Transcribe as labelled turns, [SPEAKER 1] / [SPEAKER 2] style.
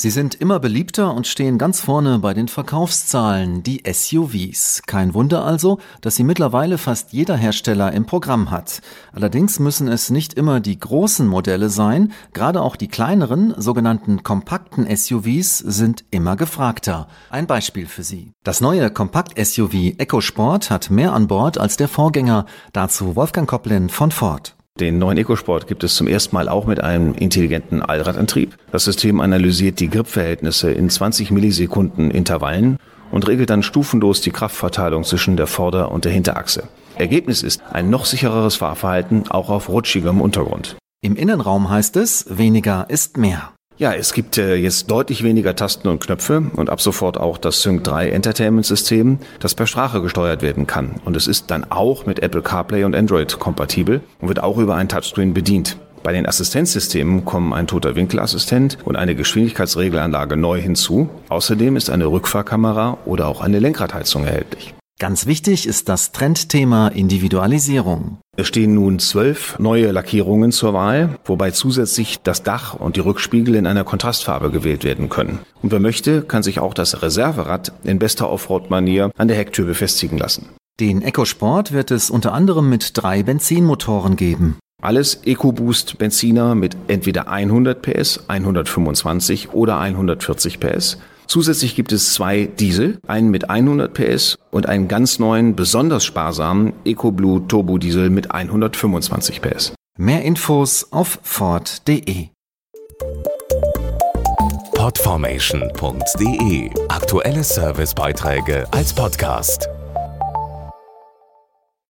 [SPEAKER 1] Sie sind immer beliebter und stehen ganz vorne bei den Verkaufszahlen, die SUVs. Kein Wunder also, dass sie mittlerweile fast jeder Hersteller im Programm hat. Allerdings müssen es nicht immer die großen Modelle sein, gerade auch die kleineren, sogenannten kompakten SUVs sind immer gefragter. Ein Beispiel für Sie. Das neue Kompakt-SUV EcoSport hat mehr an Bord als der Vorgänger. Dazu Wolfgang Koplin von Ford.
[SPEAKER 2] Den neuen EcoSport gibt es zum ersten Mal auch mit einem intelligenten Allradantrieb. Das System analysiert die Gripverhältnisse in 20 Millisekunden Intervallen und regelt dann stufenlos die Kraftverteilung zwischen der Vorder- und der Hinterachse. Ergebnis ist ein noch sichereres Fahrverhalten auch auf rutschigem Untergrund.
[SPEAKER 1] Im Innenraum heißt es, weniger ist mehr.
[SPEAKER 2] Ja, es gibt äh, jetzt deutlich weniger Tasten und Knöpfe und ab sofort auch das Sync 3 Entertainment System, das per Sprache gesteuert werden kann. Und es ist dann auch mit Apple CarPlay und Android kompatibel und wird auch über ein Touchscreen bedient. Bei den Assistenzsystemen kommen ein toter Winkelassistent und eine Geschwindigkeitsregelanlage neu hinzu. Außerdem ist eine Rückfahrkamera oder auch eine Lenkradheizung erhältlich.
[SPEAKER 1] Ganz wichtig ist das Trendthema Individualisierung.
[SPEAKER 2] Es stehen nun zwölf neue Lackierungen zur Wahl, wobei zusätzlich das Dach und die Rückspiegel in einer Kontrastfarbe gewählt werden können. Und wer möchte, kann sich auch das Reserverad in bester Offroad-Manier an der Hecktür befestigen lassen.
[SPEAKER 1] Den EcoSport wird es unter anderem mit drei Benzinmotoren geben.
[SPEAKER 2] Alles EcoBoost Benziner mit entweder 100 PS, 125 oder 140 PS Zusätzlich gibt es zwei Diesel, einen mit 100 PS und einen ganz neuen, besonders sparsamen EcoBlue Turbo Diesel mit 125 PS.
[SPEAKER 1] Mehr Infos auf Ford.de.
[SPEAKER 3] Podformation.de Aktuelle Servicebeiträge als Podcast.